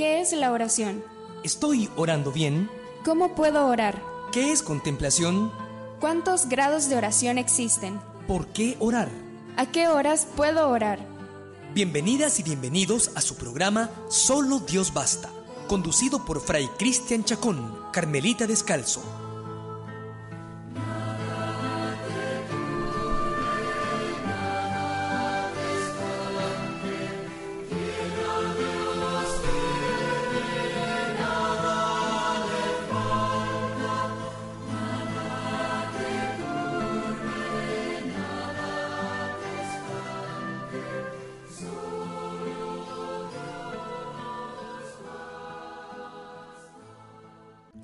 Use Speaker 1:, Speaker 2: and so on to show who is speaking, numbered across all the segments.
Speaker 1: ¿Qué es la oración?
Speaker 2: ¿Estoy orando bien?
Speaker 1: ¿Cómo puedo orar?
Speaker 2: ¿Qué es contemplación?
Speaker 1: ¿Cuántos grados de oración existen?
Speaker 2: ¿Por qué orar?
Speaker 1: ¿A qué horas puedo orar?
Speaker 2: Bienvenidas y bienvenidos a su programa Solo Dios Basta, conducido por Fray Cristian Chacón, Carmelita Descalzo.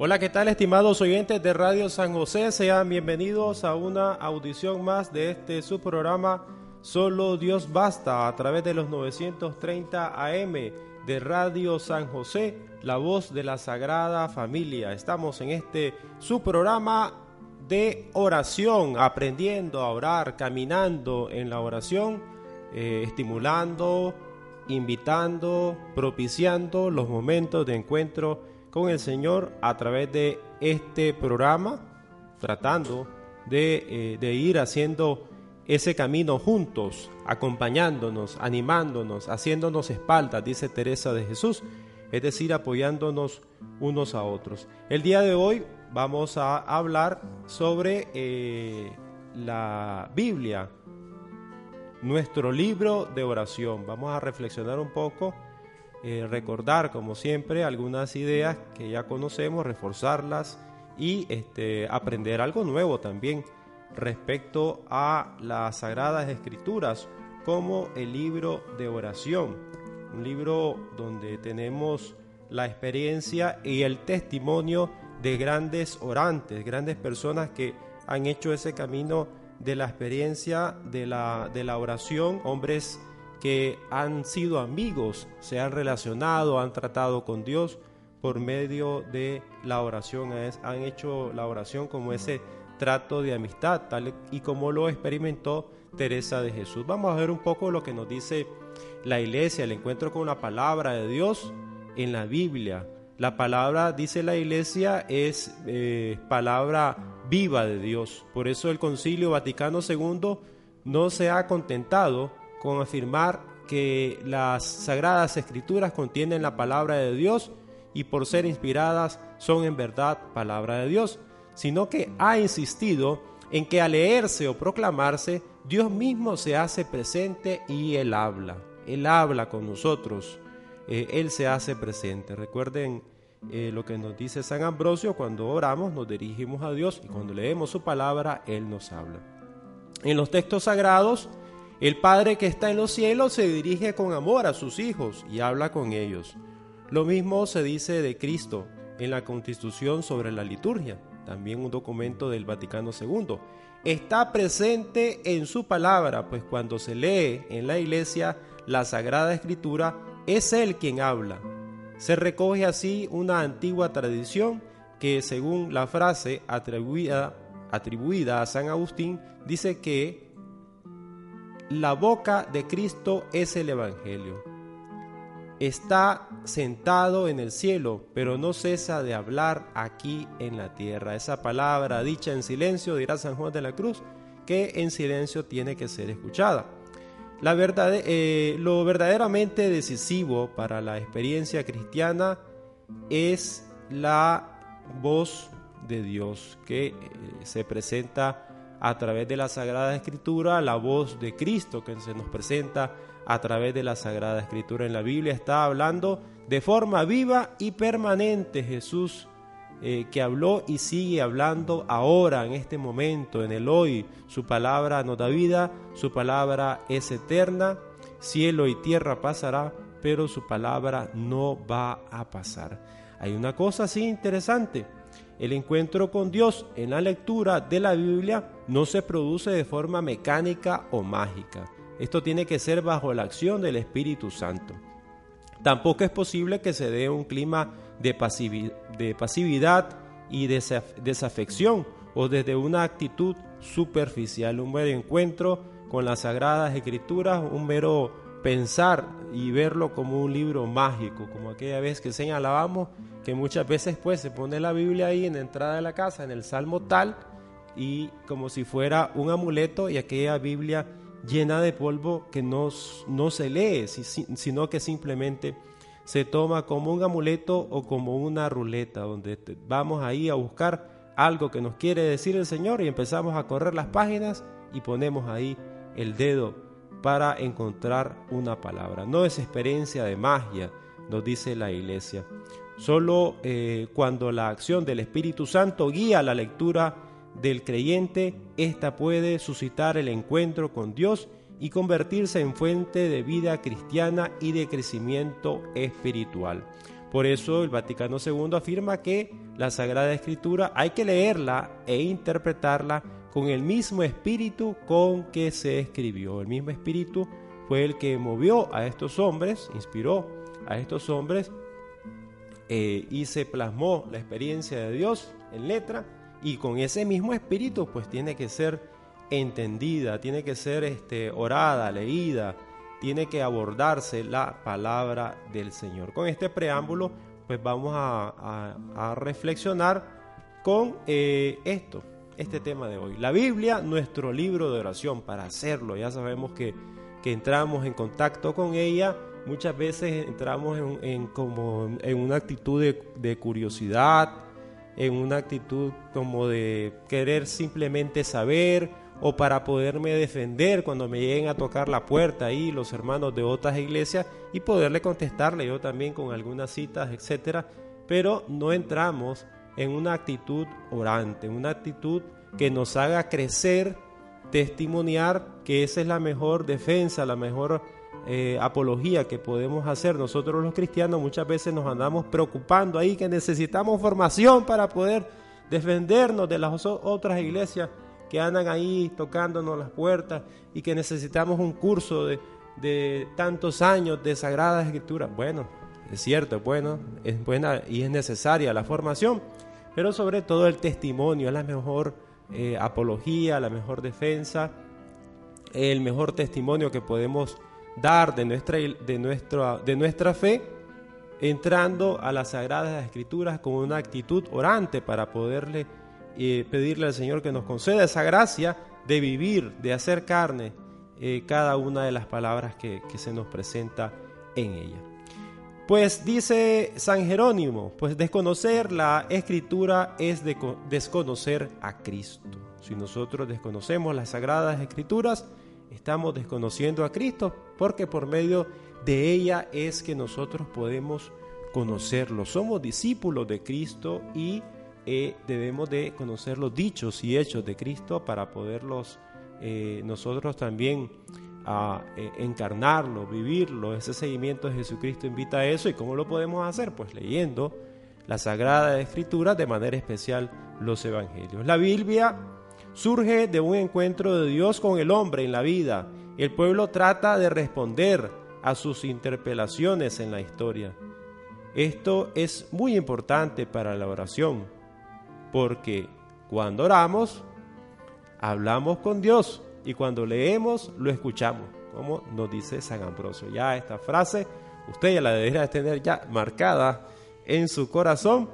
Speaker 3: Hola, ¿qué tal estimados oyentes de Radio San José? Sean bienvenidos a una audición más de este su programa Solo Dios Basta a través de los 930 AM de Radio San José, la voz de la Sagrada Familia. Estamos en este su programa de oración, aprendiendo a orar, caminando en la oración, eh, estimulando, invitando, propiciando los momentos de encuentro con el Señor a través de este programa, tratando de, eh, ir haciendo ese camino juntos, acompañándonos, animándonos, haciéndonos espaldas, dice Teresa de Jesús, es decir, apoyándonos unos a otros. El día de hoy vamos a hablar sobre eh, la Biblia, nuestro libro de oración. Vamos a reflexionar un poco eh, recordar, como siempre, algunas ideas que ya conocemos, reforzarlas y este, aprender algo nuevo también respecto a las Sagradas Escrituras, como el libro de oración, un libro donde tenemos la experiencia y el testimonio de grandes orantes, grandes personas que han hecho ese camino de la experiencia de la, de la oración, hombres han sido amigos, se han relacionado, han tratado con Dios por medio de la oración, han hecho la oración como ese trato de amistad, tal y como lo experimentó Teresa de Jesús. Vamos a ver un poco lo que nos dice la iglesia, el encuentro con la palabra de Dios en la Biblia. La palabra, dice la iglesia, es eh, palabra viva de Dios. Por eso el Concilio Vaticano II no se ha contentado con afirmar que las sagradas escrituras contienen la palabra de Dios y por ser inspiradas son en verdad palabra de Dios, sino que ha insistido en que al leerse o proclamarse, Dios mismo se hace presente y Él habla. Él habla con nosotros, eh, Él se hace presente. Recuerden eh, lo que nos dice San Ambrosio, cuando oramos nos dirigimos a Dios y cuando leemos su palabra, Él nos habla. En los textos sagrados, el Padre que está en los cielos se dirige con amor a sus hijos y habla con ellos. Lo mismo se dice de Cristo en la Constitución sobre la liturgia, también un documento del Vaticano II. Está presente en su palabra, pues cuando se lee en la iglesia la Sagrada Escritura, es Él quien habla. Se recoge así una antigua tradición que, según la frase atribuida, atribuida a San Agustín, dice que la boca de Cristo es el Evangelio. Está sentado en el cielo, pero no cesa de hablar aquí en la tierra. Esa palabra dicha en silencio, dirá San Juan de la Cruz, que en silencio tiene que ser escuchada. Eh, lo verdaderamente decisivo para la experiencia cristiana es la voz de Dios que eh, se presenta a través de la Sagrada Escritura, la voz de Cristo que se nos presenta a través de la Sagrada Escritura. En la Biblia está hablando de forma viva y permanente Jesús eh, que habló y sigue hablando ahora, en este momento, en el hoy. Su palabra no da vida, su palabra es eterna, cielo y tierra pasará, pero su palabra no va a pasar. Hay una cosa así interesante. El encuentro con Dios en la lectura de la Biblia no se produce de forma mecánica o mágica. Esto tiene que ser bajo la acción del Espíritu Santo. Tampoco es posible que se dé un clima de, pasividad y desafección o desde una actitud superficial, un mero encuentro con las sagradas escrituras, un mero pensar y verlo como un libro mágico, como aquella vez que señalábamos que muchas veces pues se pone la Biblia ahí en la entrada de la casa, en el salmo tal, y como si fuera un amuleto y aquella Biblia llena de polvo que no, no se lee, sino que simplemente se toma como un amuleto o como una ruleta, donde vamos ahí a buscar algo que nos quiere decir el Señor y empezamos a correr las páginas y ponemos ahí el dedo para encontrar una palabra. No es experiencia de magia, nos dice la iglesia. Solo eh, cuando la acción del Espíritu Santo guía la lectura del creyente, ésta puede suscitar el encuentro con Dios y convertirse en fuente de vida cristiana y de crecimiento espiritual. Por eso el Vaticano II afirma que la Sagrada Escritura hay que leerla e interpretarla con el mismo espíritu con que se escribió. El mismo espíritu fue el que movió a estos hombres, inspiró a estos hombres eh, y se plasmó la experiencia de Dios en letra y con ese mismo espíritu pues tiene que ser entendida, tiene que ser este, orada, leída, tiene que abordarse la palabra del Señor. Con este preámbulo pues vamos a, reflexionar con eh, esto, este tema de hoy. La Biblia, nuestro libro de oración, para hacerlo, ya sabemos que, que entramos en contacto con ella muchas veces entramos en, como en una actitud de, curiosidad, en una actitud como de querer simplemente saber o para poderme defender cuando me lleguen a tocar la puerta ahí los hermanos de otras iglesias y poderle contestarle yo también con algunas citas, etcétera, pero no entramos en una actitud orante, una actitud que nos haga crecer, testimoniar que esa es la mejor defensa, la mejor eh, apología que podemos hacer nosotros los cristianos, muchas veces nos andamos preocupando ahí que necesitamos formación para poder defendernos de las otras iglesias que andan ahí tocándonos las puertas y que necesitamos un curso de, de tantos años de sagradas escrituras. Bueno, es cierto, es bueno, es buena y es necesaria la formación, pero sobre todo el testimonio es la mejor eh, apología, la mejor defensa, el mejor testimonio que podemos dar de nuestra, de nuestra, de nuestra fe, entrando a las Sagradas Escrituras con una actitud orante para poderle eh, pedirle al Señor que nos conceda esa gracia de vivir, de hacer carne eh, cada una de las palabras que, que se nos presenta en ella. Pues dice San Jerónimo, pues desconocer la escritura es de desconocer a Cristo. Si nosotros desconocemos las sagradas escrituras, estamos desconociendo a Cristo porque por medio de ella es que nosotros podemos conocerlo. Somos discípulos de Cristo y eh, debemos de conocer los dichos y hechos de Cristo para poderlos eh, nosotros también a eh, encarnarlo, vivirlo. Ese seguimiento de Jesucristo invita a eso. ¿Y cómo lo podemos hacer? Pues leyendo la Sagrada Escritura, de manera especial los Evangelios. La Biblia surge de un encuentro de Dios con el hombre en la vida. El pueblo trata de responder a sus interpelaciones en la historia. Esto es muy importante para la oración, porque cuando oramos, hablamos con Dios y cuando leemos, lo escuchamos, como nos dice San Ambrosio. Ya esta frase, usted ya la debería tener ya marcada en su corazón,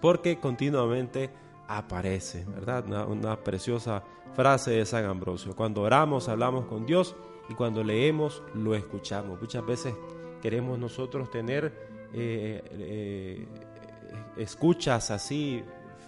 Speaker 3: porque continuamente aparece, ¿verdad? Una, preciosa frase de San Ambrosio. Cuando oramos, hablamos con Dios y cuando leemos, lo escuchamos. Muchas veces queremos nosotros tener eh, eh, escuchas así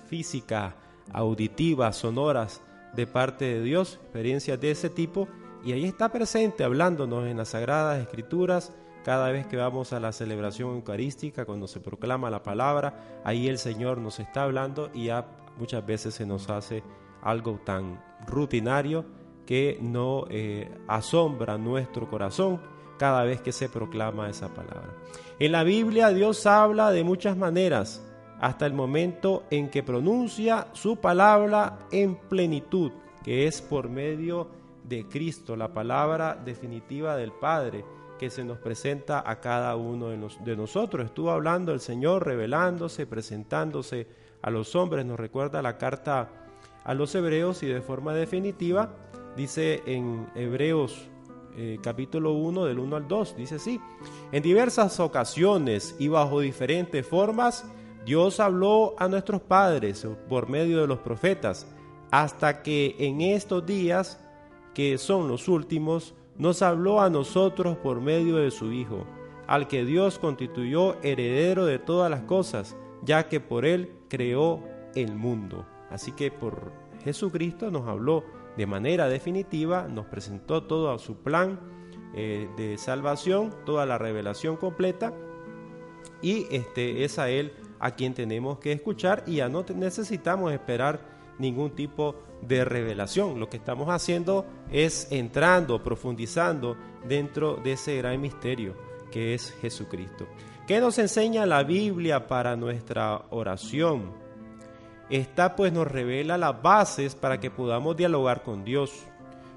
Speaker 3: físicas, auditivas, sonoras de parte de Dios, experiencias de ese tipo, y ahí está presente hablándonos en las Sagradas Escrituras, cada vez que vamos a la celebración eucarística, cuando se proclama la palabra, ahí el Señor nos está hablando y ya muchas veces se nos hace algo tan rutinario que no eh, asombra nuestro corazón cada vez que se proclama esa palabra. En la Biblia Dios habla de muchas maneras hasta el momento en que pronuncia su palabra en plenitud, que es por medio de Cristo, la palabra definitiva del Padre que se nos presenta a cada uno de, nosotros. Estuvo hablando el Señor, revelándose, presentándose a los hombres. Nos recuerda la carta a los hebreos y de forma definitiva dice en Hebreos eh, capítulo 1 del 1 al 2, dice así, en diversas ocasiones y bajo diferentes formas, Dios habló a nuestros padres por medio de los profetas, hasta que en estos días, que son los últimos, nos habló a nosotros por medio de su Hijo, al que Dios constituyó heredero de todas las cosas, ya que por él creó el mundo. Así que por Jesucristo nos habló de manera definitiva, nos presentó todo su plan eh, de salvación, toda la revelación completa, y este, es a Él a quien tenemos que escuchar y ya no necesitamos esperar ningún tipo de revelación. Lo que estamos haciendo es entrando, profundizando dentro de ese gran misterio que es Jesucristo. ¿Qué nos enseña la Biblia para nuestra oración? Esta pues nos revela las bases para que podamos dialogar con Dios.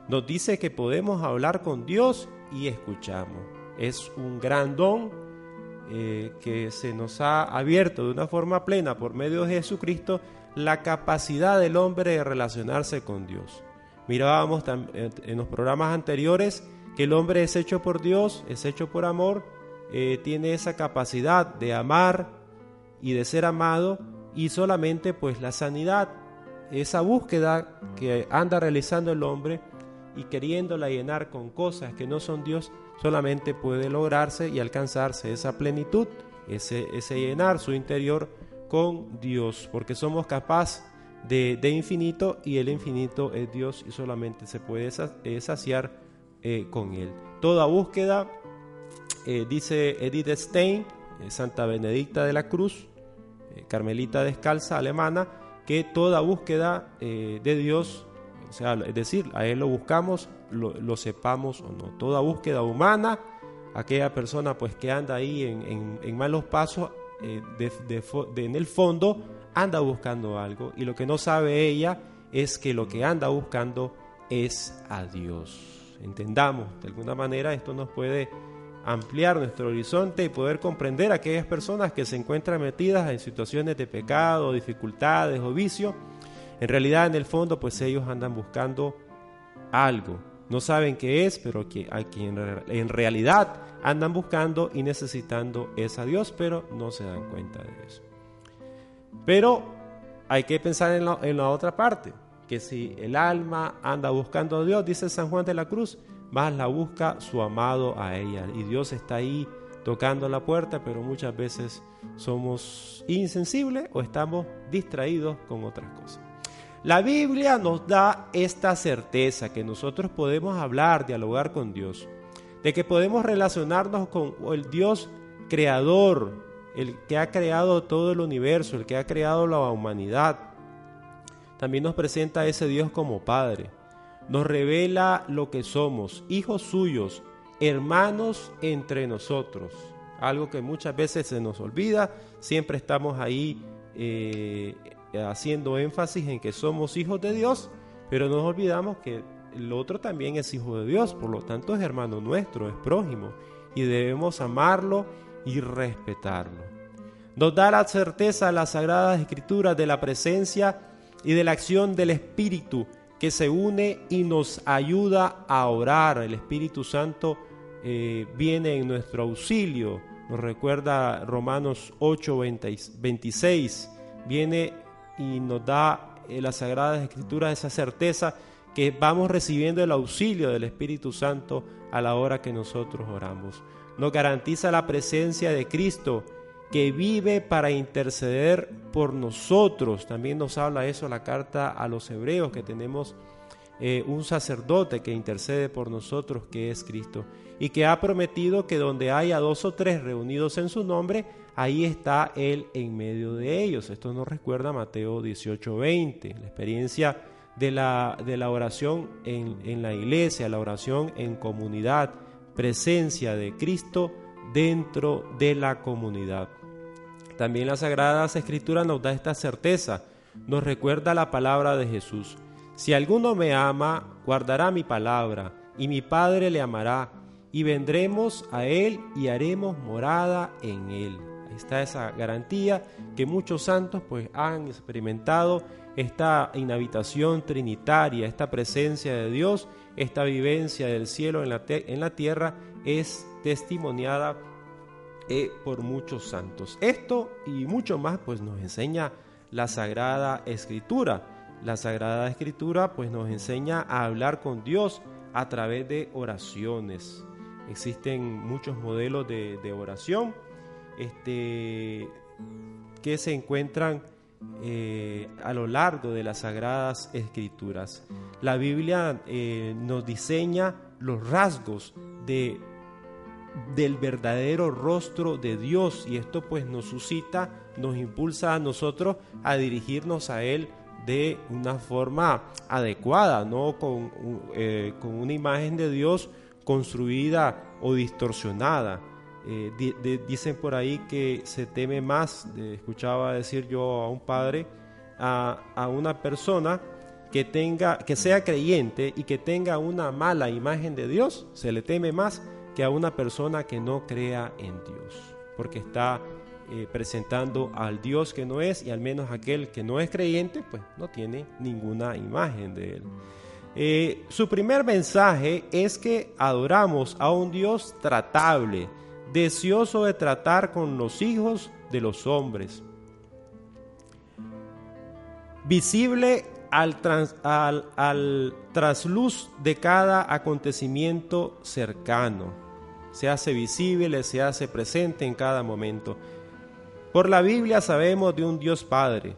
Speaker 3: Nos dice que podemos hablar con Dios y escuchamos. Es un gran don eh, que se nos ha abierto de una forma plena por medio de Jesucristo la capacidad del hombre de relacionarse con Dios. Mirábamos en los programas anteriores que el hombre es hecho por Dios, es hecho por amor, eh, tiene esa capacidad de amar y de ser amado y solamente pues la sanidad, esa búsqueda que anda realizando el hombre y queriéndola llenar con cosas que no son Dios, solamente puede lograrse y alcanzarse esa plenitud, ese, llenar su interior con Dios, porque somos capaces de, de, infinito y el infinito es Dios y solamente se puede saciar eh, con Él. Toda búsqueda, eh, dice Edith Stein, eh, Santa Benedicta de la Cruz, carmelita descalza alemana, que toda búsqueda de Dios, o sea, es decir, a Él lo buscamos, lo, sepamos o no. Toda búsqueda humana, aquella persona pues que anda ahí en, malos pasos, eh, en el fondo anda buscando algo y lo que no sabe ella es que lo que anda buscando es a Dios. Entendamos, de alguna manera esto nos puede ampliar nuestro horizonte y poder comprender a aquellas personas que se encuentran metidas en situaciones de pecado, dificultades o vicio. En realidad, en el fondo, pues ellos andan buscando algo, no saben qué es, pero que, a quien en realidad andan buscando y necesitando es a Dios, pero no se dan cuenta de eso. Pero hay que pensar en la, en la otra parte, que si el alma anda buscando a Dios, dice San Juan de la Cruz, más la busca su amado a ella. Y Dios está ahí tocando la puerta, pero muchas veces somos insensibles o estamos distraídos con otras cosas. La Biblia nos da esta certeza que nosotros podemos hablar, dialogar con Dios, de que podemos relacionarnos con el Dios creador, el que ha creado todo el universo, el que ha creado la humanidad. También nos presenta a ese Dios como Padre. Nos revela lo que somos, hijos suyos, hermanos entre nosotros. Algo que muchas veces se nos olvida, siempre estamos ahí eh, haciendo énfasis en que somos hijos de Dios, pero nos olvidamos que el otro también es hijo de Dios, por lo tanto es hermano nuestro, es prójimo, y debemos amarlo y respetarlo. Nos da la certeza las sagradas escrituras de la presencia y de la acción del Espíritu que se une y nos ayuda a orar. El Espíritu Santo eh, viene en nuestro auxilio. Nos recuerda Romanos 8, 26. Viene y nos da en las Sagradas Escrituras esa certeza que vamos recibiendo el auxilio del Espíritu Santo a la hora que nosotros oramos. Nos garantiza la presencia de Cristo que vive para interceder por nosotros. También nos habla eso la carta a los hebreos que tenemos eh, un sacerdote que intercede por nosotros, que es Cristo, y que ha prometido que donde haya dos o tres reunidos en su nombre, ahí está Él en medio de ellos. Esto nos recuerda Mateo 18:20, la experiencia de la, de la oración en, en la iglesia, la oración en comunidad, presencia de Cristo dentro de la comunidad. También las Sagradas Escrituras nos da esta certeza, nos recuerda la palabra de Jesús. Si alguno me ama, guardará mi palabra, y mi Padre le amará, y vendremos a él y haremos morada en él. Está esa garantía que muchos santos pues han experimentado esta inhabitación trinitaria, esta presencia de Dios, esta vivencia del cielo en la, en la tierra es testimoniada eh, por muchos santos. Esto y mucho más pues nos enseña la Sagrada Escritura. La Sagrada Escritura pues nos enseña a hablar con Dios a través de oraciones. Existen muchos modelos de, oración este, que se encuentran eh, a lo largo de las sagradas escrituras. La Biblia eh, nos diseña los rasgos de, del verdadero rostro de Dios y esto pues nos suscita, nos impulsa a nosotros a dirigirnos a Él de una forma adecuada, no con, eh, con una imagen de Dios construida o distorsionada. Eh, dicen por ahí que se teme más, escuchaba decir yo a un padre, a, una persona que tenga, que sea creyente y que tenga una mala imagen de Dios, se le teme más que a una persona que no crea en Dios, porque está eh, presentando al Dios que no es y al menos aquel que no es creyente, pues no tiene ninguna imagen de él. Eh, su primer mensaje es que adoramos a un Dios tratable, deseoso de tratar con los hijos de los hombres. Visible al, trasluz de cada acontecimiento cercano. Se hace visible, se hace presente en cada momento. Por la Biblia sabemos de un Dios Padre,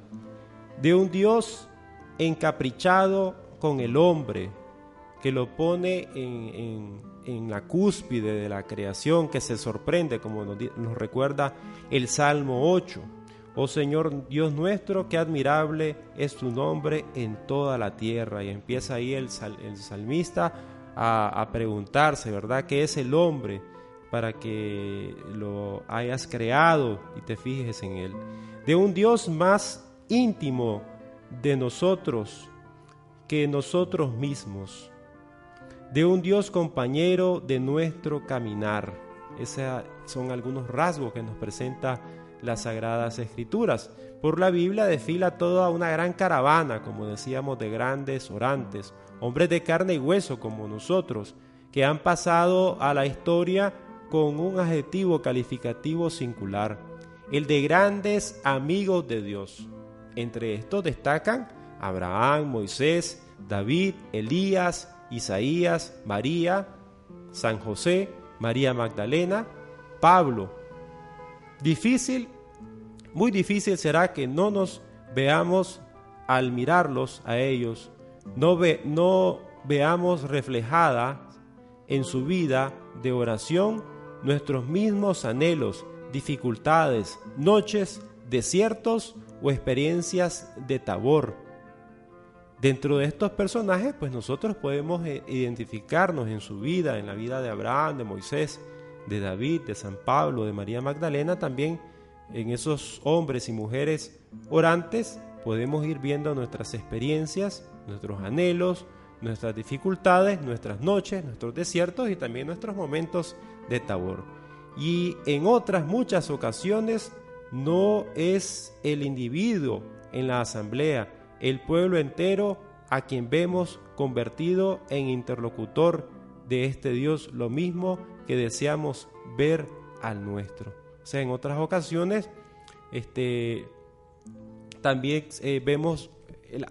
Speaker 3: de un Dios encaprichado con el hombre, que lo pone en, la cúspide de la creación, que se sorprende, como nos, recuerda el Salmo 8. Oh Señor Dios nuestro, qué admirable es tu nombre en toda la tierra. Y empieza ahí el, salmista a, a, preguntarse, ¿verdad? ¿Qué es el hombre para que lo hayas creado y te fijes en él? De un Dios más íntimo de nosotros, que nosotros mismos, de un Dios compañero de nuestro caminar. Esos son algunos rasgos que nos presenta las Sagradas Escrituras. Por la Biblia desfila toda una gran caravana, como decíamos, de grandes orantes, hombres de carne y hueso como nosotros, que han pasado a la historia con un adjetivo calificativo singular, el de grandes amigos de Dios. Entre estos destacan Abraham, Moisés, David, Elías, Isaías, María, San José, María Magdalena, Pablo. Difícil, muy difícil será que no nos veamos al mirarlos a ellos, no, ve, no veamos reflejada en su vida de oración nuestros mismos anhelos, dificultades, noches, desiertos o experiencias de tabor Dentro de estos personajes, pues nosotros podemos eh, identificarnos en su vida, en la vida de Abraham, de Moisés, de David, de San Pablo, de María Magdalena, también en esos hombres y mujeres orantes podemos ir viendo nuestras experiencias, nuestros anhelos, nuestras dificultades, nuestras noches, nuestros desiertos y también nuestros momentos de tabor. Y en otras muchas ocasiones no es el individuo en la asamblea, el pueblo entero a quien vemos convertido en interlocutor de este Dios, lo mismo que deseamos ver al nuestro. O sea, en otras ocasiones, este, también eh, vemos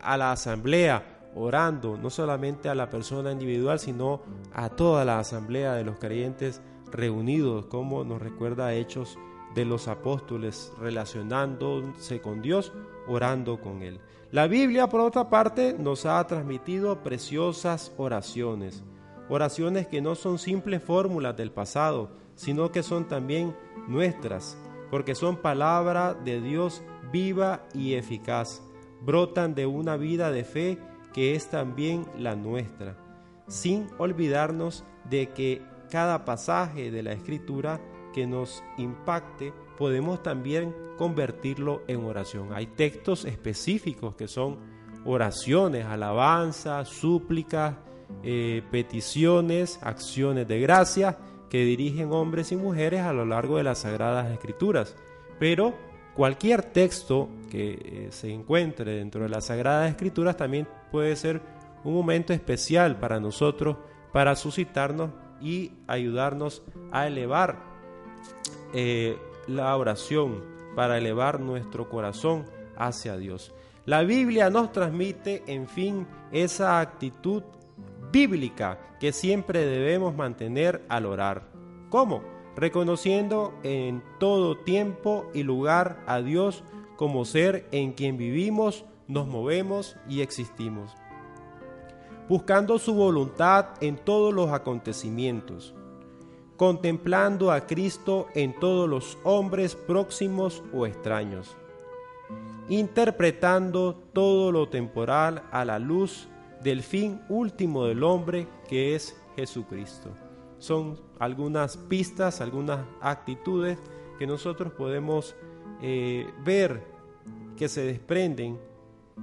Speaker 3: a la asamblea orando, no solamente a la persona individual, sino a toda la asamblea de los creyentes reunidos, como nos recuerda Hechos de los apóstoles, relacionándose con Dios orando con Él. La Biblia, por otra parte, nos ha transmitido preciosas oraciones, oraciones que no son simples fórmulas del pasado, sino que son también nuestras, porque son palabra de Dios viva y eficaz, brotan de una vida de fe que es también la nuestra, sin olvidarnos de que cada pasaje de la Escritura que nos impacte podemos también convertirlo en oración. Hay textos específicos que son oraciones, alabanzas, súplicas, eh, peticiones, acciones de gracia que dirigen hombres y mujeres a lo largo de las Sagradas Escrituras. Pero cualquier texto que eh, se encuentre dentro de las Sagradas Escrituras también puede ser un momento especial para nosotros, para suscitarnos y ayudarnos a elevar eh, la oración para elevar nuestro corazón hacia Dios. La Biblia nos transmite, en fin, esa actitud bíblica que siempre debemos mantener al orar. ¿Cómo? Reconociendo en todo tiempo y lugar a Dios como ser en quien vivimos, nos movemos y existimos. Buscando su voluntad en todos los acontecimientos contemplando a Cristo en todos los hombres próximos o extraños, interpretando todo lo temporal a la luz del fin último del hombre que es Jesucristo. Son algunas pistas, algunas actitudes que nosotros podemos eh, ver que se desprenden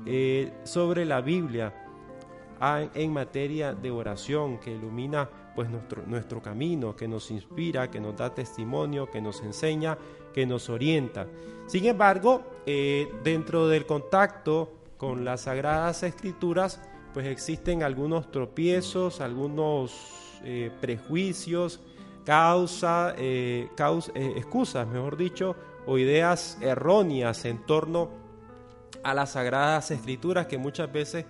Speaker 3: eh, sobre la Biblia ah, en materia de oración que ilumina pues nuestro, camino, que nos inspira, que nos da testimonio, que nos enseña, que nos orienta. Sin embargo, eh, dentro del contacto con las sagradas escrituras, pues existen algunos tropiezos, algunos eh, prejuicios, causa, eh, causa excusas, mejor dicho, o ideas erróneas en torno a las sagradas escrituras que muchas veces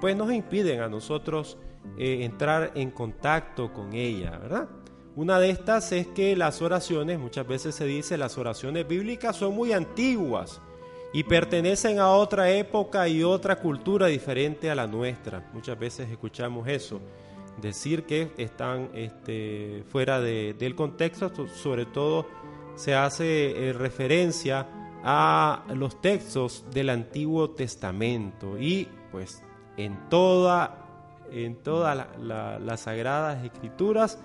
Speaker 3: pues nos impiden a nosotros eh, entrar en contacto con ella, ¿verdad? Una de estas es que las oraciones, muchas veces se dice, las oraciones bíblicas son muy antiguas y pertenecen a otra época y otra cultura diferente a la nuestra. Muchas veces escuchamos eso, decir que están este, fuera del contexto, sobre todo se hace eh, referencia a los textos del Antiguo Testamento y pues en toda en todas las sagradas escrituras,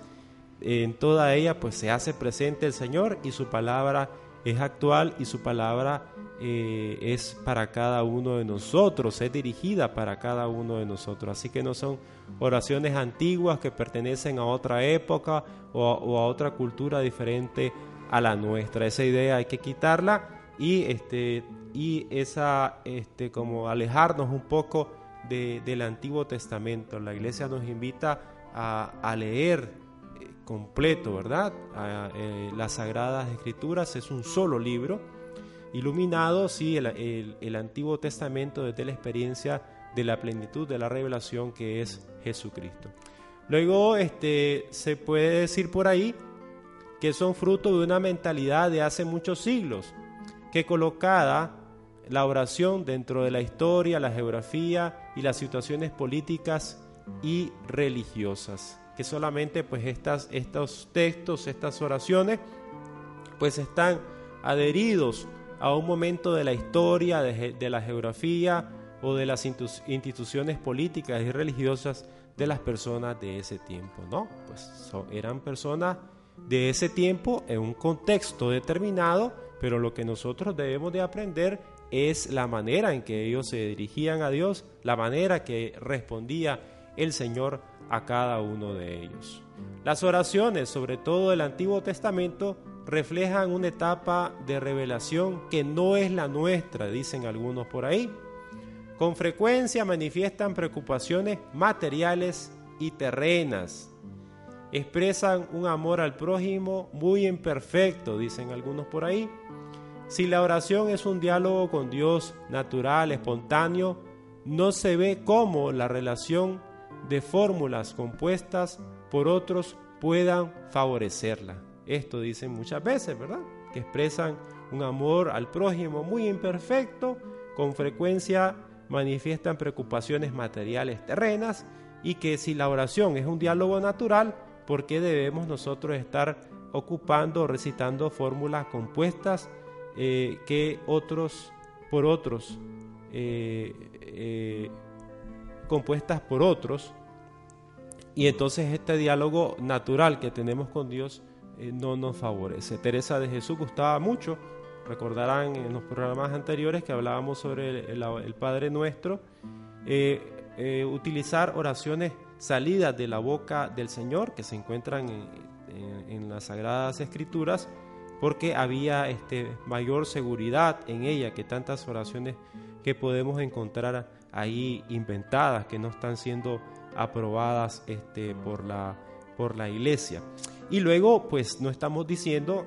Speaker 3: en toda ella pues se hace presente el Señor y su palabra es actual y su palabra eh, es para cada uno de nosotros, es dirigida para cada uno de nosotros. Así que no son oraciones antiguas que pertenecen a otra época o a, otra cultura diferente a la nuestra. Esa idea hay que quitarla y, este, y esa, este, como alejarnos un poco del Antiguo Testamento. La iglesia nos invita a, leer eh, completo, ¿verdad? Eh, las Sagradas Escrituras es un solo libro, iluminado, sí, el, Antiguo Testamento desde la experiencia de la plenitud de la revelación que es Jesucristo. Luego, este, se puede decir por ahí que son fruto de una mentalidad de hace muchos siglos, que colocada la oración dentro de la historia, la geografía y las situaciones políticas y religiosas. Que solamente pues estas, estos textos, estas oraciones, pues están adheridos a un momento de la historia, de, la geografía o de las instituciones políticas y religiosas de las personas de ese tiempo, ¿no? Pues eran personas de ese tiempo en un contexto determinado, pero lo que nosotros debemos de aprender es la manera en que ellos se dirigían a Dios, la manera que respondía el Señor a cada uno de ellos. Las oraciones, sobre todo del Antiguo Testamento, reflejan una etapa de revelación que no es la nuestra, dicen algunos por ahí. Con frecuencia manifiestan preocupaciones materiales y terrenas. Expresan un amor al prójimo muy imperfecto, dicen algunos por ahí si la oración es un diálogo con Dios natural, espontáneo, no se ve cómo la relación de fórmulas compuestas por otros puedan favorecerla. Esto dicen muchas veces, ¿verdad? Que expresan un amor al prójimo muy imperfecto, con frecuencia manifiestan preocupaciones materiales terrenas y que si la oración es un diálogo natural, ¿por qué debemos nosotros estar ocupando o recitando fórmulas compuestas eh, que otros por otros, eh, eh, compuestas por otros? Y entonces este diálogo natural que tenemos con Dios no nos favorece. Teresa de Jesús gustaba mucho, recordarán en los programas anteriores que hablábamos sobre el, Padre Nuestro, utilizar oraciones salidas de la boca del Señor que se encuentran en, las Sagradas Escrituras porque había este, mayor seguridad en ella que tantas oraciones que podemos encontrar ahí inventadas, que no están siendo aprobadas este, por, la, por la iglesia. Y luego, pues no estamos diciendo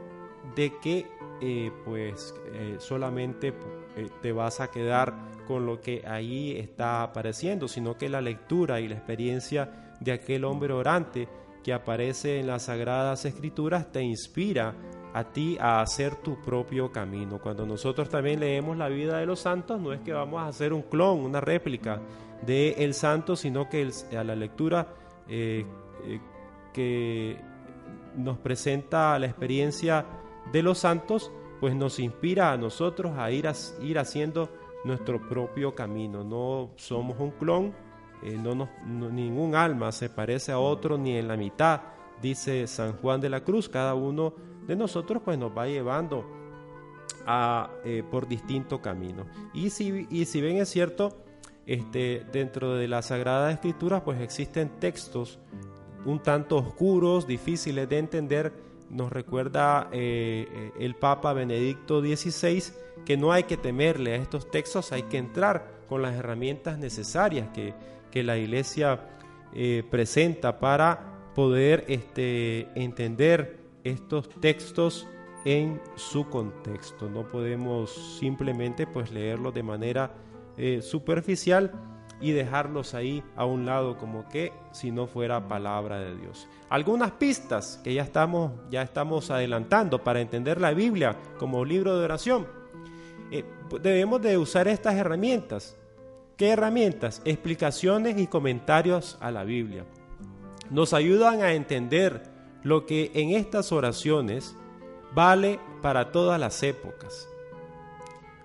Speaker 3: de que eh, pues eh, solamente eh, te vas a quedar con lo que ahí está apareciendo, sino que la lectura y la experiencia de aquel hombre orante que aparece en las sagradas escrituras te inspira a ti a hacer tu propio camino. Cuando nosotros también leemos la vida de los santos, no es que vamos a hacer un clon, una réplica de el santo, sino que a la lectura eh, eh, que nos presenta la experiencia de los santos, pues nos inspira a nosotros a ir, a, ir haciendo nuestro propio camino. No somos un clon, eh, no ningún alma se parece a otro ni en la mitad, dice San Juan de la Cruz. Cada uno de nosotros pues nos va llevando a, eh, por distintos caminos. Y si, y si bien es cierto, este, dentro de la Sagrada Escritura pues existen textos un tanto oscuros, difíciles de entender, nos recuerda eh, el Papa Benedicto XVI, que no hay que temerle a estos textos, hay que entrar con las herramientas necesarias que, la Iglesia eh, presenta para poder este, entender estos textos en su contexto. No podemos simplemente pues leerlos de manera eh, superficial y dejarlos ahí a un lado como que si no fuera palabra de Dios. Algunas pistas que ya estamos, ya estamos adelantando para entender la Biblia como libro de oración eh, debemos de usar estas herramientas. ¿Qué herramientas? Explicaciones y comentarios a la Biblia. Nos ayudan a entender lo que en estas oraciones vale para todas las épocas.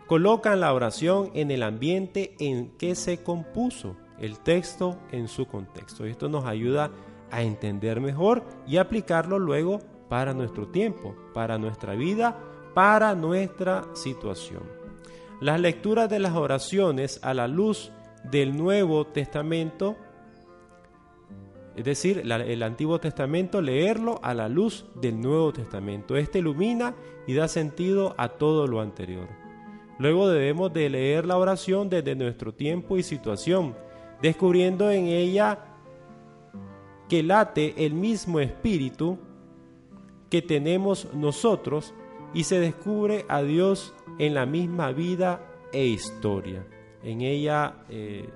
Speaker 3: Colocan la oración en el ambiente en que se compuso el texto en su contexto. Esto nos ayuda a entender mejor y aplicarlo luego para nuestro tiempo, para nuestra vida para nuestra situación. Las lecturas de las oraciones a la luz del Nuevo Testamento, es decir, el Antiguo Testamento, leerlo a la luz del Nuevo Testamento. Este ilumina y da sentido a todo lo anterior. Luego debemos de leer la oración desde nuestro tiempo y situación, descubriendo en ella que late el mismo espíritu que tenemos nosotros y se descubre a Dios en la misma vida e historia. En ella eh,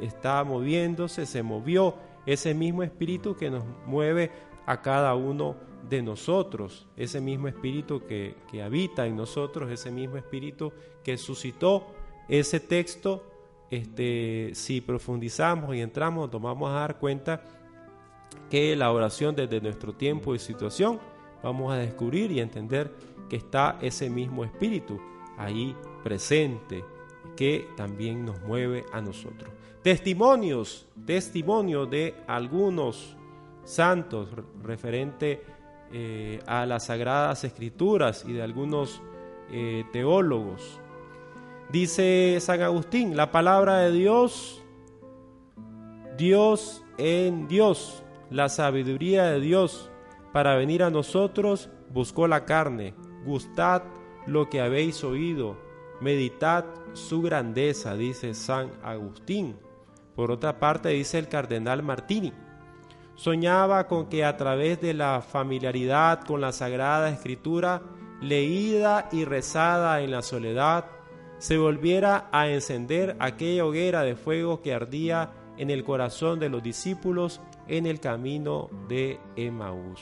Speaker 3: está moviéndose, se movió ese mismo espíritu que nos mueve a cada uno de nosotros, ese mismo espíritu que, habita en nosotros, ese mismo espíritu que suscitó ese texto. Este, si profundizamos y entramos, nos vamos a dar cuenta que la oración desde nuestro tiempo y situación, vamos a descubrir y entender que está ese mismo espíritu ahí presente que también nos mueve a nosotros. Testimonios, testimonio de algunos santos referente eh, a las sagradas escrituras y de algunos eh, teólogos. Dice San Agustín, la palabra de Dios, Dios en Dios, la sabiduría de Dios para venir a nosotros buscó la carne, gustad lo que habéis oído, meditad su grandeza, dice San Agustín. Por otra parte, dice el cardenal Martini, soñaba con que a través de la familiaridad con la Sagrada Escritura, leída y rezada en la soledad, se volviera a encender aquella hoguera de fuego que ardía en el corazón de los discípulos en el camino de Emaús.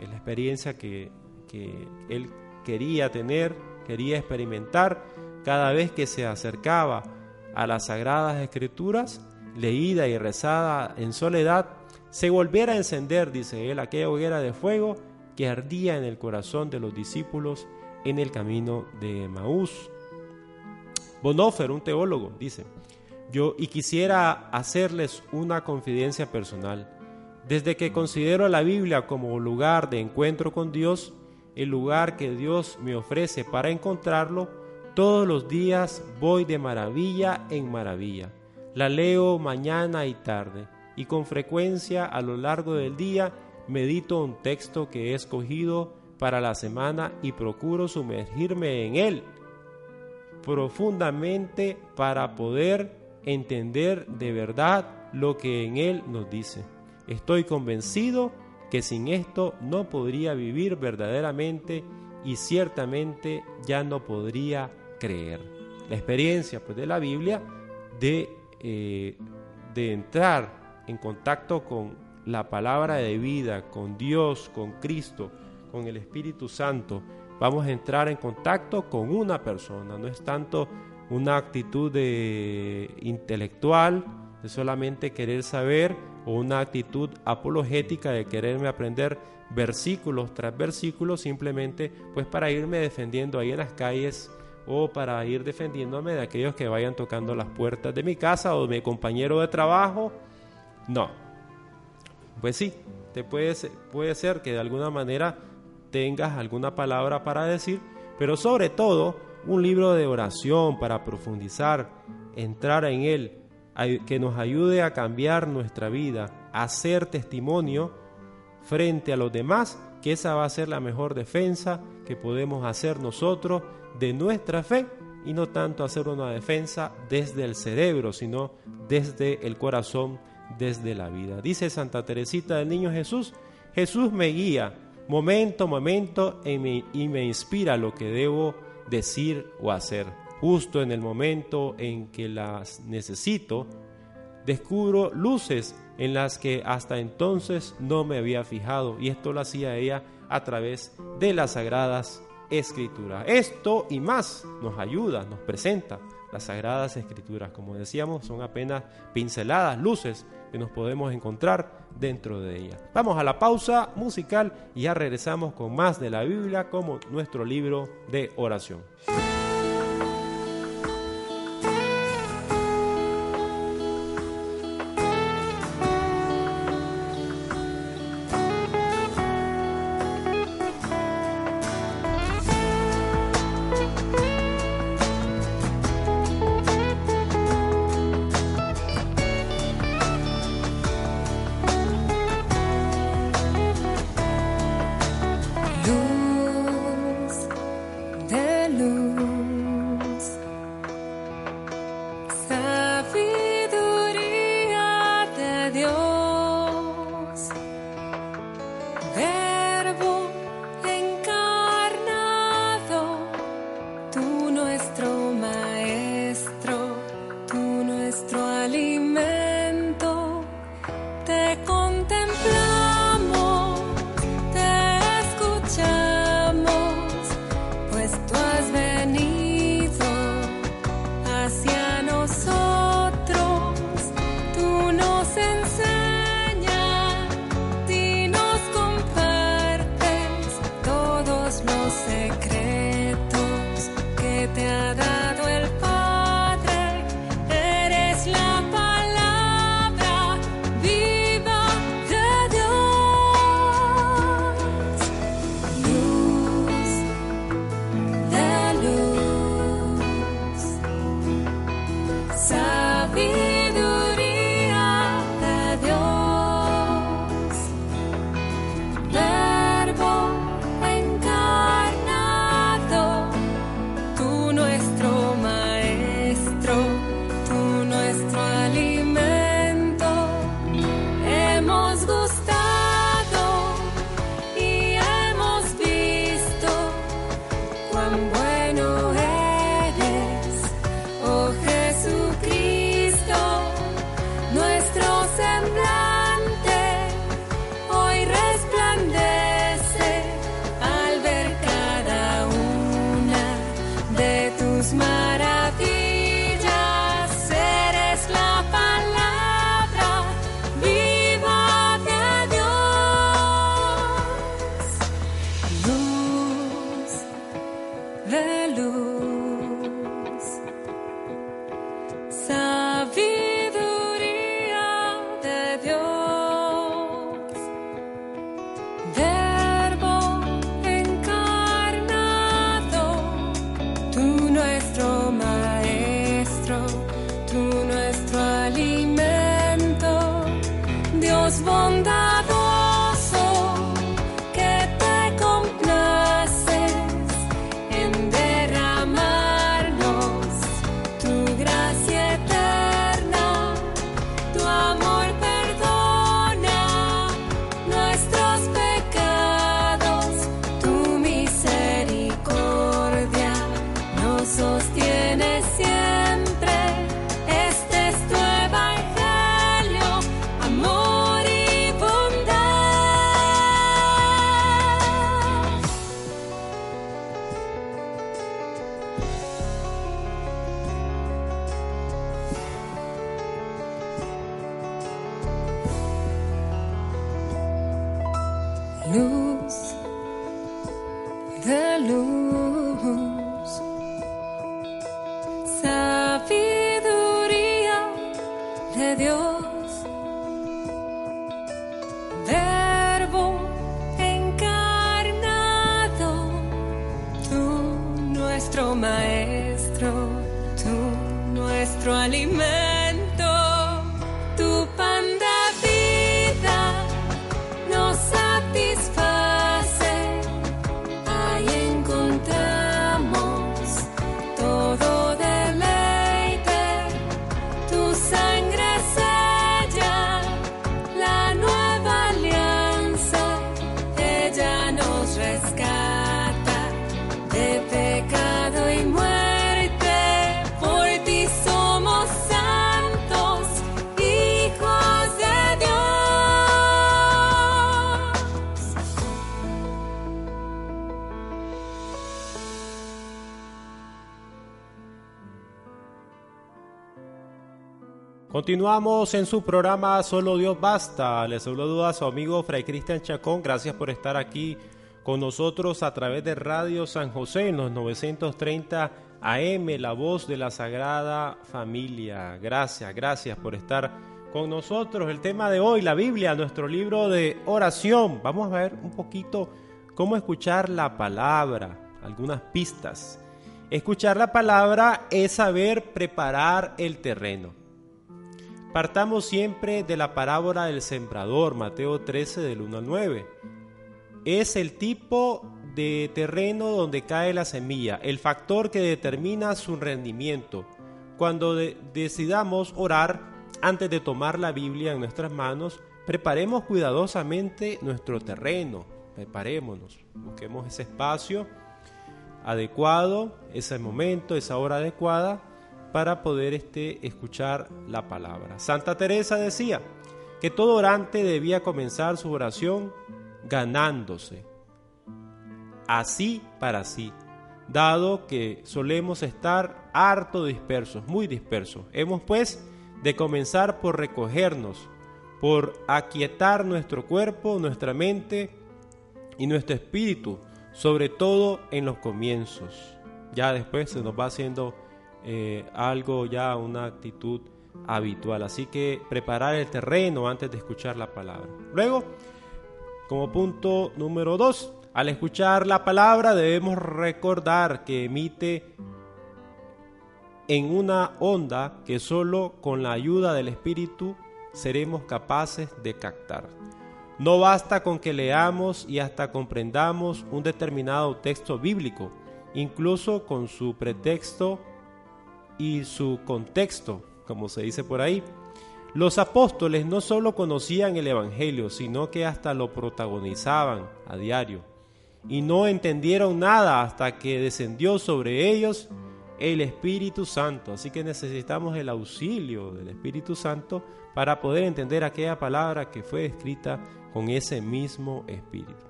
Speaker 3: Es la experiencia que, que él quería tener, quería experimentar cada vez que se acercaba a las sagradas escrituras, leída y rezada en soledad, se volviera a encender, dice él, aquella hoguera de fuego que ardía en el corazón de los discípulos en el camino de Maús. Bonhoeffer, un teólogo, dice, yo y quisiera hacerles una confidencia personal. Desde que considero la Biblia como lugar de encuentro con Dios, el lugar que Dios me ofrece para encontrarlo, todos los días voy de maravilla en maravilla. La leo mañana y tarde y con frecuencia a lo largo del día medito un texto que he escogido para la semana y procuro sumergirme en él profundamente para poder entender de verdad lo que en él nos dice. Estoy convencido que sin esto no podría vivir verdaderamente y ciertamente ya no podría creer. La experiencia pues, de la Biblia de, eh, de entrar en contacto con la palabra de vida, con Dios, con Cristo, con el Espíritu Santo, vamos a entrar en contacto con una persona, no es tanto una actitud de intelectual, de solamente querer saber, o una actitud apologética de quererme aprender versículos tras versículos, simplemente pues para irme defendiendo ahí en las calles o para ir defendiéndome de aquellos que vayan tocando las puertas de mi casa o de mi compañero de trabajo. No. Pues sí, te puede, puede ser que de alguna manera tengas alguna palabra para decir, pero sobre todo un libro de oración para profundizar, entrar en él, que nos ayude a cambiar nuestra vida, a ser testimonio frente a los demás, que esa va a ser la mejor defensa que podemos hacer nosotros de nuestra fe y no tanto hacer una defensa desde el cerebro, sino desde el corazón, desde la vida. Dice Santa Teresita del Niño Jesús, Jesús me guía momento momento y me, y me inspira lo que debo decir o hacer. Justo en el momento en que las necesito, descubro luces en las que hasta entonces no me había fijado y esto lo hacía ella a través de las sagradas escrituras. Esto y más nos ayuda, nos presenta las sagradas escrituras. Como decíamos, son apenas pinceladas, luces que nos podemos encontrar dentro de ella. Vamos a la pausa musical y ya regresamos con más de la Biblia como nuestro libro de oración. Continuamos en su programa Solo Dios Basta. Les saludo a su amigo Fray Cristian Chacón. Gracias por estar aquí con nosotros a través de Radio San José en los 930 AM, la voz de la Sagrada Familia. Gracias, gracias por estar con nosotros. El tema de hoy, la Biblia, nuestro libro de oración. Vamos a ver un poquito cómo escuchar la palabra, algunas pistas. Escuchar la palabra es saber preparar el terreno. Partamos siempre de la parábola del sembrador, Mateo 13 del 1 al 9. Es el tipo de terreno donde cae la semilla, el factor que determina su rendimiento. Cuando de- decidamos orar, antes de tomar la Biblia en nuestras manos, preparemos cuidadosamente nuestro terreno, preparémonos, busquemos ese espacio adecuado, ese momento, esa hora adecuada para poder este, escuchar la palabra. Santa Teresa decía que todo orante debía comenzar su oración ganándose, así para sí, dado que solemos estar harto dispersos, muy dispersos. Hemos pues de comenzar por recogernos, por aquietar nuestro cuerpo, nuestra mente y nuestro espíritu, sobre todo en los comienzos. Ya después se nos va haciendo eh, algo, ya una actitud habitual. Así que preparar el terreno antes de escuchar la palabra. Luego, como punto número dos, al escuchar la palabra debemos recordar que emite en una onda que solo con la ayuda del Espíritu seremos capaces de captar. No basta con que leamos y hasta comprendamos un determinado texto bíblico, incluso con su pretexto y su contexto, como se dice por ahí. Los apóstoles no solo conocían el Evangelio, sino que hasta lo protagonizaban a diario. Y no entendieron nada hasta que descendió sobre ellos el Espíritu Santo. Así que necesitamos el auxilio del Espíritu Santo para poder entender aquella palabra que fue escrita con ese mismo Espíritu.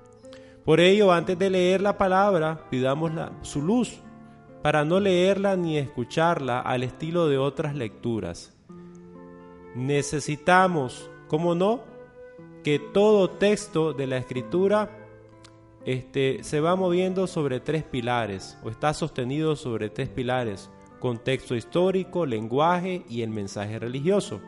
Speaker 3: Por ello, antes de leer la palabra, pidamos su luz para no leerla ni escucharla al estilo de otras lecturas. Necesitamos, como no, que todo texto de la escritura este, se va moviendo sobre tres pilares o está sostenido sobre tres pilares, contexto histórico, lenguaje y el mensaje religioso.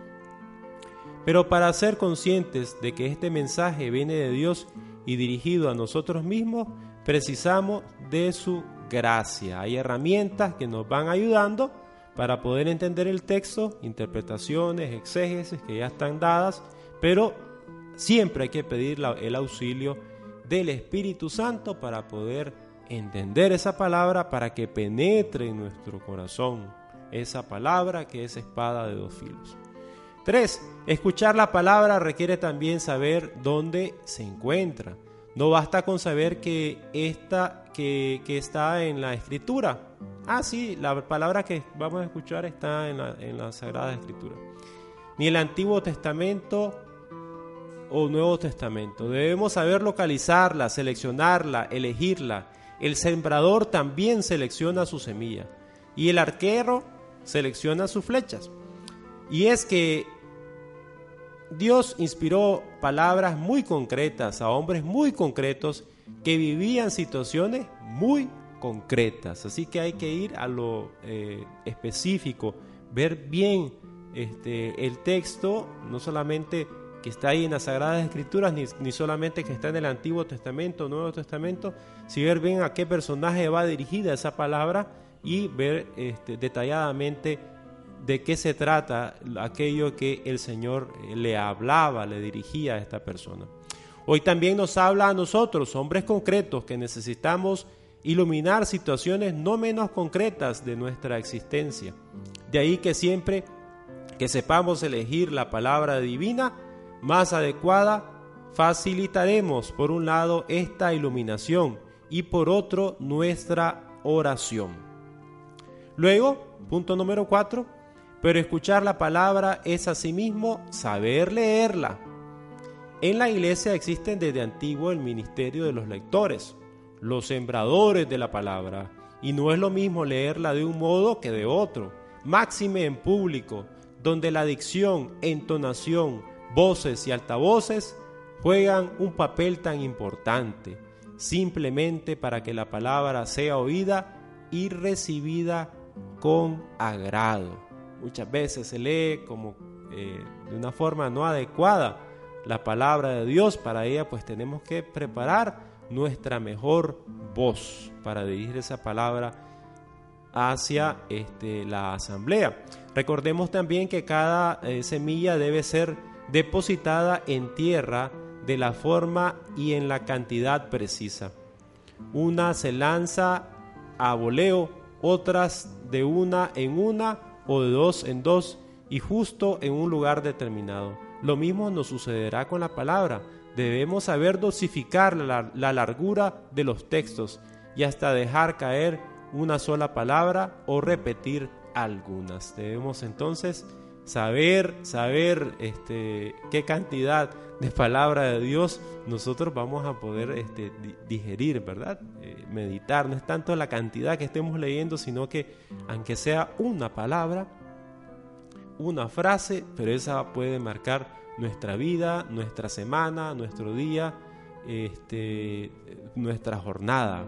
Speaker 3: Pero para ser conscientes de que este mensaje viene de Dios y dirigido a nosotros mismos, precisamos de su gracia. Hay herramientas que nos van ayudando para poder entender el texto, interpretaciones, exégesis que ya están dadas, pero siempre hay que pedir el auxilio del Espíritu Santo para poder entender esa palabra, para que penetre en nuestro corazón esa palabra que es espada de dos filos. 3. Escuchar la palabra requiere también saber dónde se encuentra. No basta con saber que esta que, está en la escritura. Ah, sí, la palabra que vamos a escuchar está en la, en la Sagrada Escritura. Ni el Antiguo Testamento o Nuevo Testamento. Debemos saber localizarla, seleccionarla, elegirla. El sembrador también selecciona su semilla. Y el arquero selecciona sus flechas. Y es que Dios inspiró palabras muy concretas a hombres muy concretos que vivían situaciones muy concretas. Así que hay que ir a lo eh, específico, ver bien este, el texto, no solamente que está ahí en las Sagradas Escrituras, ni, ni solamente que está en el Antiguo Testamento, Nuevo Testamento, si ver bien a qué personaje va dirigida esa palabra y ver este, detalladamente de qué se trata aquello que el Señor eh, le hablaba, le dirigía a esta persona. Hoy también nos habla a nosotros, hombres concretos, que necesitamos iluminar situaciones no menos concretas de nuestra existencia. De ahí que siempre que sepamos elegir la palabra divina más adecuada, facilitaremos por un lado esta iluminación y por otro nuestra oración. Luego, punto número 4, pero escuchar la palabra es asimismo saber leerla. En la iglesia existen desde antiguo el ministerio de los lectores, los sembradores de la palabra, y no es lo mismo leerla de un modo que de otro, máxime en público, donde la dicción, entonación, voces y altavoces juegan un papel tan importante, simplemente para que la palabra sea oída y recibida con agrado. Muchas veces se lee como eh, de una forma no adecuada la palabra de Dios. Para ella pues tenemos que preparar nuestra mejor voz para dirigir esa palabra hacia este, la asamblea. Recordemos también que cada eh, semilla debe ser depositada en tierra de la forma y en la cantidad precisa. Una se lanza a voleo, otras de una en una o de dos en dos y justo en un lugar determinado. Lo mismo nos sucederá con la palabra. Debemos saber dosificar la, la largura de los textos y hasta dejar caer una sola palabra o repetir algunas. Debemos entonces saber, saber este, qué cantidad de palabra de Dios nosotros vamos a poder este, digerir, ¿verdad? Eh, meditar. No es tanto la cantidad que estemos leyendo, sino que aunque sea una palabra, una frase, pero esa puede marcar nuestra vida, nuestra semana, nuestro día, este, nuestra jornada.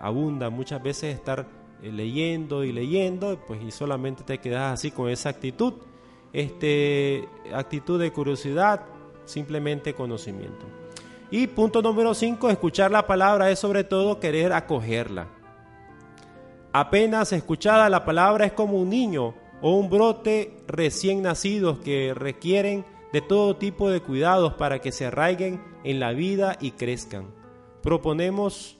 Speaker 3: Abunda muchas veces estar eh, leyendo y leyendo, pues y solamente te quedas así con esa actitud, este, actitud de curiosidad, simplemente conocimiento. Y punto número 5, escuchar la palabra es sobre todo querer acogerla. Apenas escuchada la palabra es como un niño o un brote recién nacidos que requieren de todo tipo de cuidados para que se arraiguen en la vida y crezcan. Proponemos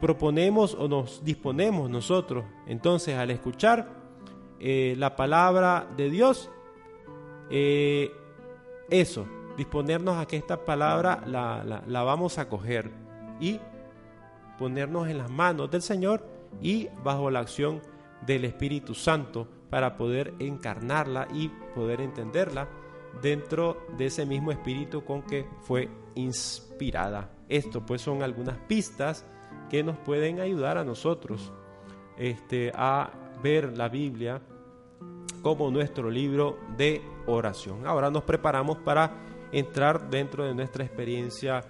Speaker 3: proponemos o nos disponemos nosotros entonces al escuchar eh, la palabra de Dios, eh, eso, disponernos a que esta palabra la, la, la vamos a coger y ponernos en las manos del Señor y bajo la acción del Espíritu Santo para poder encarnarla y poder entenderla dentro de ese mismo espíritu con que fue inspirada. Esto pues son algunas pistas que nos pueden ayudar a nosotros este, a ver la Biblia como nuestro libro de oración. Ahora nos preparamos para entrar dentro de nuestra experiencia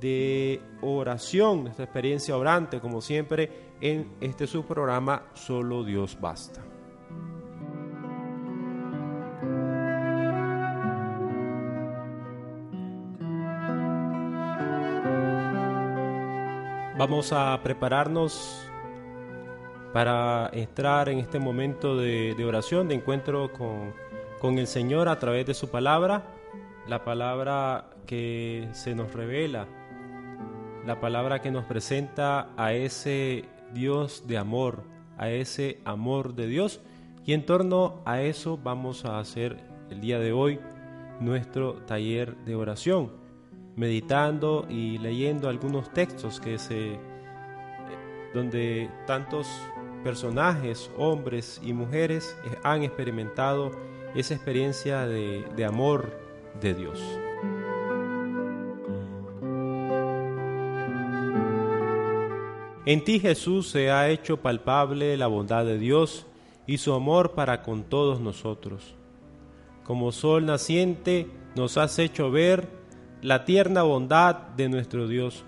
Speaker 3: de oración, nuestra experiencia orante, como siempre en este subprograma Solo Dios Basta. Vamos a prepararnos para entrar en este momento de, de, oración, de encuentro con con el Señor a través de su palabra, la palabra que se nos revela, la palabra que nos presenta a ese Dios de amor, a ese amor de Dios. Y en torno a eso vamos a hacer el día de hoy nuestro taller de oración, meditando y leyendo algunos textos que se donde tantos personajes, hombres y mujeres, han experimentado esa experiencia de, de amor de Dios. En ti Jesús se ha hecho palpable la bondad de Dios y su amor para con todos nosotros. Como sol naciente nos has hecho ver la tierna bondad de nuestro Dios,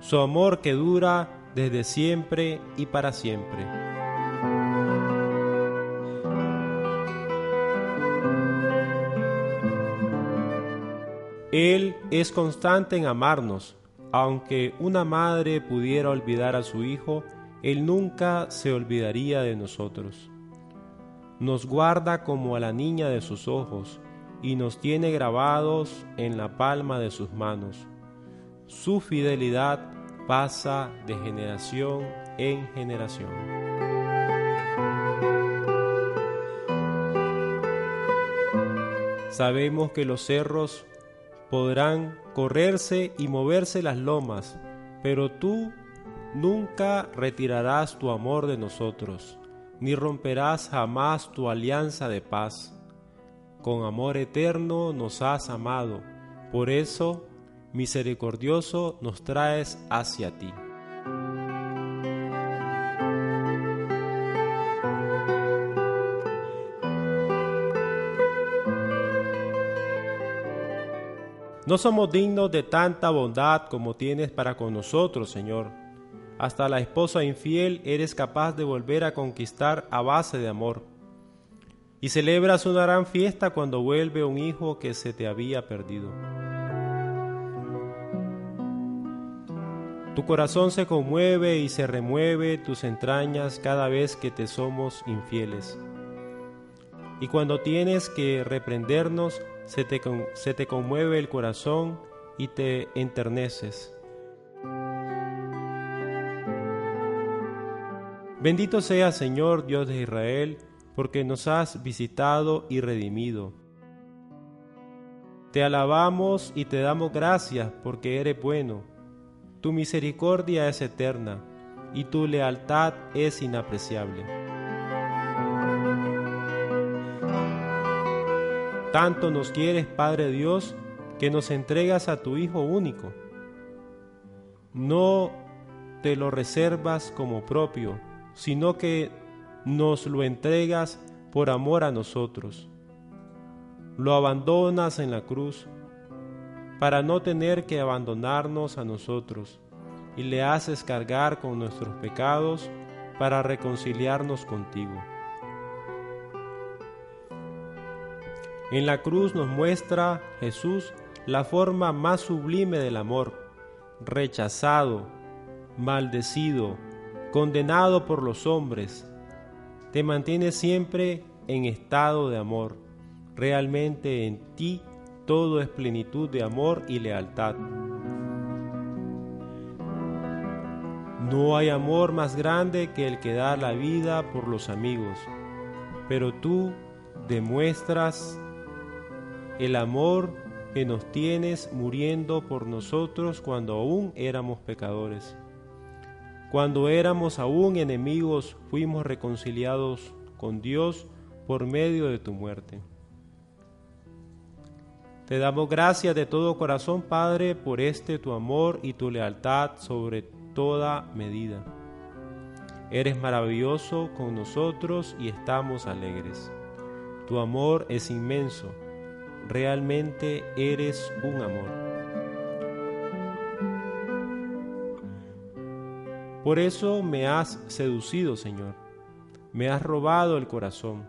Speaker 3: su amor que dura desde siempre y para siempre. Él es constante en amarnos. Aunque una madre pudiera olvidar a su hijo, Él nunca se olvidaría de nosotros. Nos guarda como a la niña de sus ojos y nos tiene grabados en la palma de sus manos. Su fidelidad pasa de generación en generación. Sabemos que los cerros podrán correrse y moverse las lomas, pero tú nunca retirarás tu amor de nosotros, ni romperás jamás tu alianza de paz. Con amor eterno nos has amado, por eso, misericordioso, nos traes hacia ti. No somos dignos de tanta bondad como tienes para con nosotros, Señor. Hasta la esposa infiel eres capaz de volver a conquistar a base de amor. Y celebras una gran fiesta cuando vuelve un hijo que se te había perdido. Tu corazón se conmueve y se remueve tus entrañas cada vez que te somos infieles. Y cuando tienes que reprendernos, se te, conmueve el corazón y te enterneces. Bendito sea Señor Dios de Israel, porque nos has visitado y redimido. Te alabamos y te damos gracias porque eres bueno. Tu misericordia es eterna y tu lealtad es inapreciable. Tanto nos quieres, Padre Dios, que nos entregas a tu Hijo único. No te lo reservas como propio, sino que nos lo entregas por amor a nosotros. Lo abandonas en la cruz para no tener que abandonarnos a nosotros y le haces cargar con nuestros pecados para reconciliarnos contigo. En la cruz nos muestra Jesús la forma más sublime del amor, rechazado, maldecido, condenado por los hombres. Te mantiene siempre en estado de amor. Realmente en ti todo es plenitud de amor y lealtad. No hay amor más grande que el que da la vida por los amigos, pero tú demuestras el amor que nos tienes muriendo por nosotros cuando aún éramos pecadores. Cuando éramos aún enemigos, fuimos reconciliados con Dios por medio de tu muerte. Te damos gracias de todo corazón, Padre, por este tu amor y tu lealtad sobre toda medida. Eres maravilloso con nosotros y estamos alegres. Tu amor es inmenso realmente eres un amor. Por eso me has seducido, Señor, me has robado el corazón,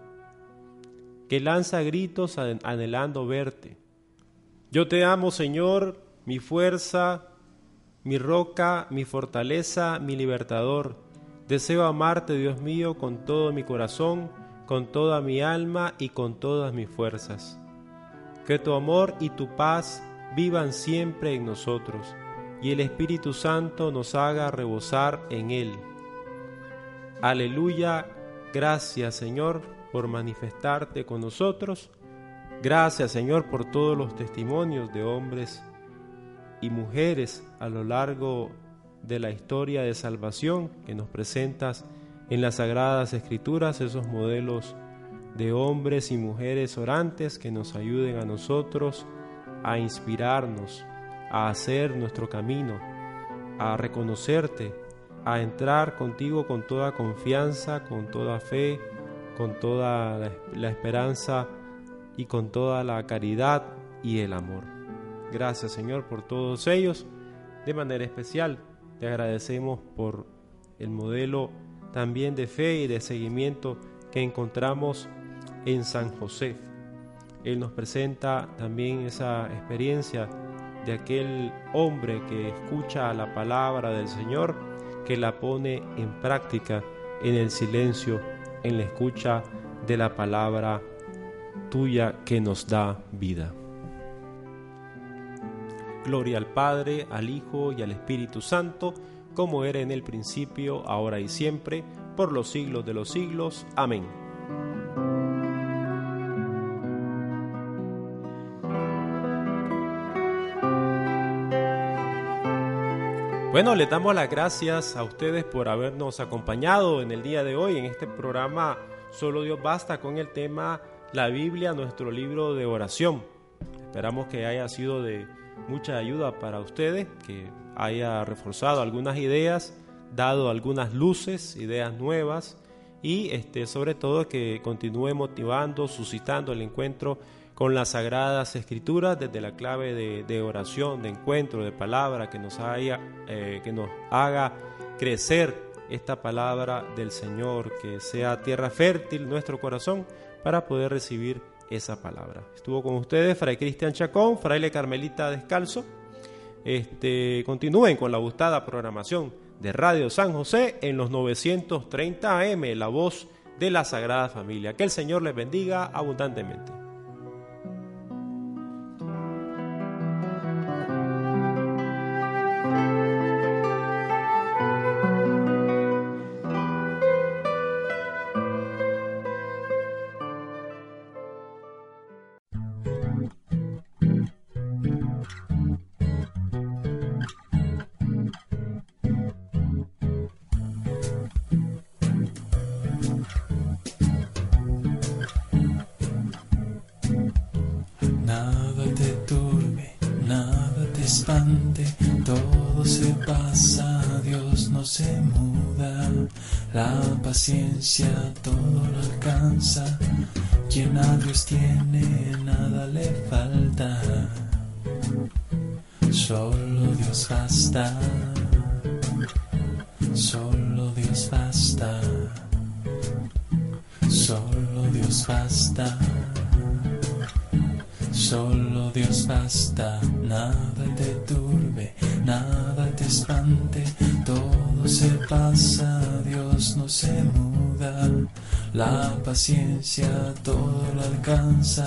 Speaker 3: que lanza gritos anhelando verte. Yo te amo, Señor, mi fuerza, mi roca, mi fortaleza, mi libertador. Deseo amarte, Dios mío, con todo mi corazón con toda mi alma y con todas mis fuerzas. Que tu amor y tu paz vivan siempre en nosotros, y el Espíritu Santo nos haga rebosar en él. Aleluya, gracias Señor por manifestarte con nosotros. Gracias Señor por todos los testimonios de hombres y mujeres a lo largo de la historia de salvación que nos presentas en las sagradas escrituras, esos modelos de hombres y mujeres orantes que nos ayuden a nosotros a inspirarnos, a hacer nuestro camino, a reconocerte, a entrar contigo con toda confianza, con toda fe, con toda la, esperanza y con toda la caridad y el amor. Gracias Señor por todos ellos. De manera especial te agradecemos por el modelo también de fe y de seguimiento que encontramos en San José. Él nos presenta también esa experiencia de aquel hombre que escucha la palabra del Señor, que la pone en práctica en el silencio, en la escucha de la palabra tuya que nos da vida. Gloria al Padre, al Hijo y al Espíritu Santo, como era en el principio, ahora y siempre, por los siglos de los siglos. Amén. Bueno, le damos las gracias a ustedes por habernos acompañado en el día de hoy en este programa Solo Dios Basta con el tema La Biblia, nuestro libro de oración. Esperamos que haya sido de mucha ayuda para ustedes, que haya reforzado algunas ideas, dado algunas luces, ideas nuevas y este, sobre todo que continúe motivando, suscitando el encuentro con las sagradas escrituras desde la clave de, oración, de encuentro, de palabra, que nos, haya, eh, que nos haga crecer esta palabra del Señor, que sea tierra fértil nuestro corazón para poder recibir esa palabra. Estuvo con ustedes Fray Cristian Chacón, fraile Carmelita Descalzo. Este, continúen con la gustada programación de Radio San José en los 930 AM, la voz de la Sagrada Familia. Que el Señor les bendiga abundantemente.
Speaker 4: Paciencia todo lo alcanza. Quien a Dios tiene, nada le falta. Solo Dios basta. La paciencia todo lo alcanza,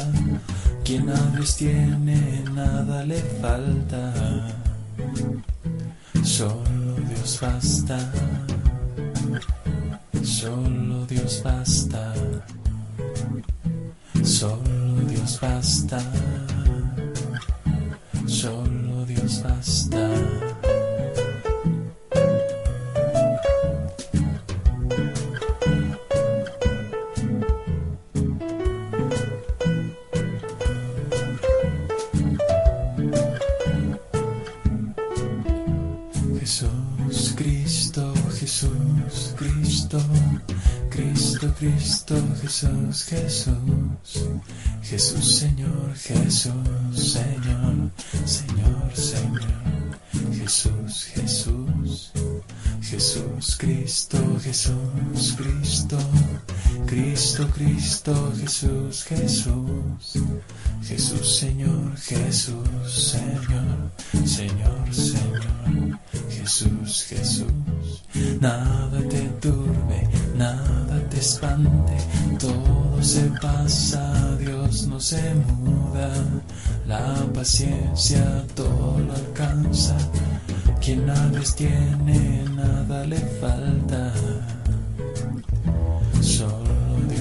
Speaker 4: quien a Dios tiene nada le falta, Jesús, Jesús, Jesús, Señor, Jesús, Señor, Señor, Señor, Jesús, Jesús, nada te turbe, nada te espante, todo pasa, Dios no se muda. La paciencia todo lo alcanza. Quien nada tiene, nada le falta.